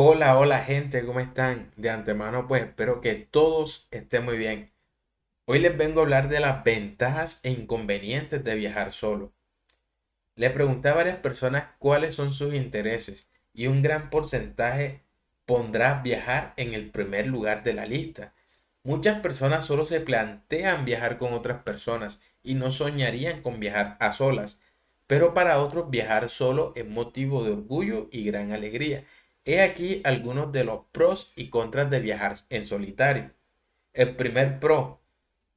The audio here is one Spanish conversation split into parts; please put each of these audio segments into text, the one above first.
Hola, hola gente, ¿cómo están? De antemano pues espero que todos estén muy bien. Hoy les vengo a hablar de las ventajas e inconvenientes de viajar solo. Le pregunté a varias personas cuáles son sus intereses y un gran porcentaje pondrá viajar en el primer lugar de la lista. Muchas personas solo se plantean viajar con otras personas y no soñarían con viajar a solas, pero para otros viajar solo es motivo de orgullo y gran alegría He aquí algunos de los pros y contras de viajar en solitario. El primer pro,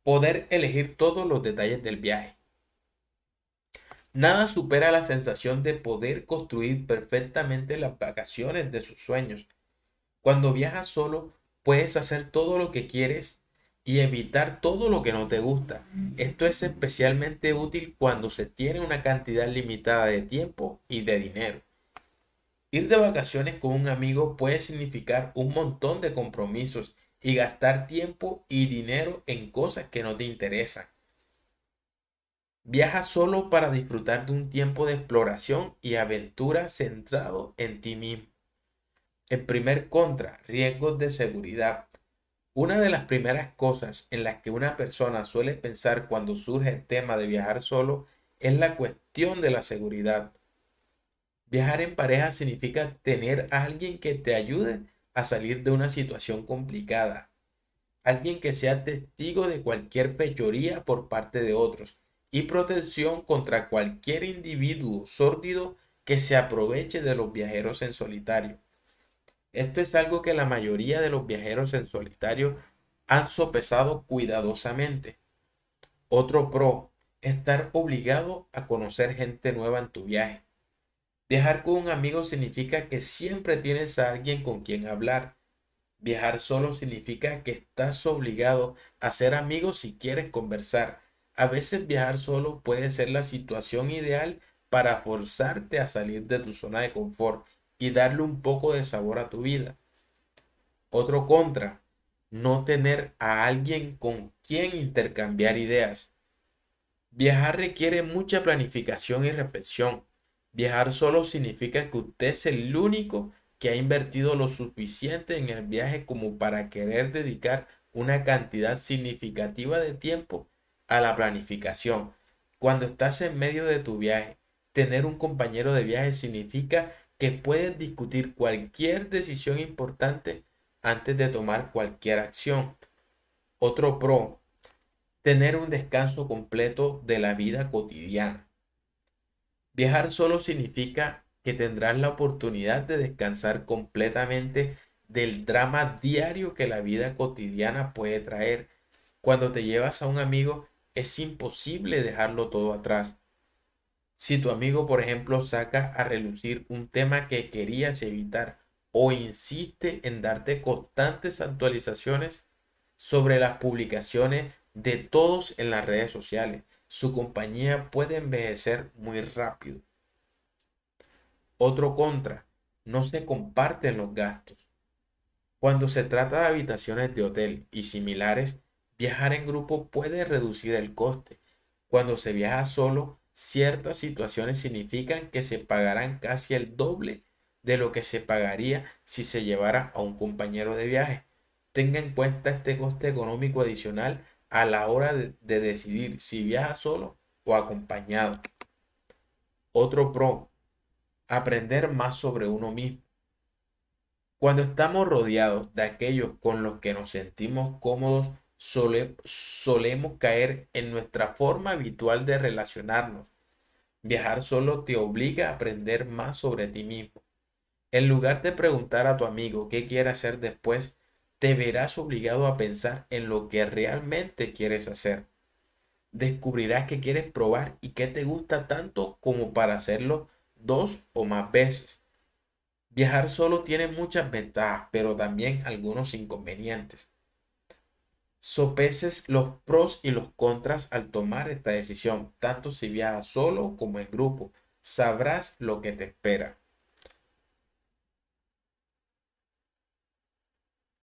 poder elegir todos los detalles del viaje. Nada supera la sensación de poder construir perfectamente las vacaciones de sus sueños. Cuando viajas solo, puedes hacer todo lo que quieres y evitar todo lo que no te gusta. Esto es especialmente útil cuando se tiene una cantidad limitada de tiempo y de dinero. Ir de vacaciones con un amigo puede significar un montón de compromisos y gastar tiempo y dinero en cosas que no te interesan. Viaja solo para disfrutar de un tiempo de exploración y aventura centrado en ti mismo. El primer contra, riesgos de seguridad. Una de las primeras cosas en las que una persona suele pensar cuando surge el tema de viajar solo es la cuestión de la seguridad. Viajar en pareja significa tener a alguien que te ayude a salir de una situación complicada. Alguien que sea testigo de cualquier fechoría por parte de otros y protección contra cualquier individuo sórdido que se aproveche de los viajeros en solitario. Esto es algo que la mayoría de los viajeros en solitario han sopesado cuidadosamente. Otro pro, estar obligado a conocer gente nueva en tu viaje. Viajar con un amigo significa que siempre tienes a alguien con quien hablar. Viajar solo significa que estás obligado a ser amigo si quieres conversar. A veces viajar solo puede ser la situación ideal para forzarte a salir de tu zona de confort y darle un poco de sabor a tu vida. Otro contra, no tener a alguien con quien intercambiar ideas. Viajar requiere mucha planificación y reflexión. Viajar solo significa que usted es el único que ha invertido lo suficiente en el viaje como para querer dedicar una cantidad significativa de tiempo a la planificación. Cuando estás en medio de tu viaje, tener un compañero de viaje significa que puedes discutir cualquier decisión importante antes de tomar cualquier acción. Otro pro, tener un descanso completo de la vida cotidiana. Viajar solo significa que tendrás la oportunidad de descansar completamente del drama diario que la vida cotidiana puede traer. Cuando te llevas a un amigo es imposible dejarlo todo atrás. Si tu amigo, por ejemplo, saca a relucir un tema que querías evitar o insiste en darte constantes actualizaciones sobre las publicaciones de todos en las redes sociales, su compañía puede envejecer muy rápido. Otro contra, no se comparten los gastos. Cuando se trata de habitaciones de hotel y similares, viajar en grupo puede reducir el coste. Cuando se viaja solo, ciertas situaciones significan que se pagarán casi el doble de lo que se pagaría si se llevara a un compañero de viaje. Tenga en cuenta este coste económico adicional a la hora de, decidir si viaja solo o acompañado. Otro pro, aprender más sobre uno mismo. Cuando estamos rodeados de aquellos con los que nos sentimos cómodos, solemos caer en nuestra forma habitual de relacionarnos. Viajar solo te obliga a aprender más sobre ti mismo. En lugar de preguntar a tu amigo qué quiere hacer después, te verás obligado a pensar en lo que realmente quieres hacer. Descubrirás que quieres probar y que te gusta tanto como para hacerlo dos o más veces. Viajar solo tiene muchas ventajas, pero también algunos inconvenientes. Sopeces los pros y los contras al tomar esta decisión, tanto si viajas solo como en grupo. Sabrás lo que te espera.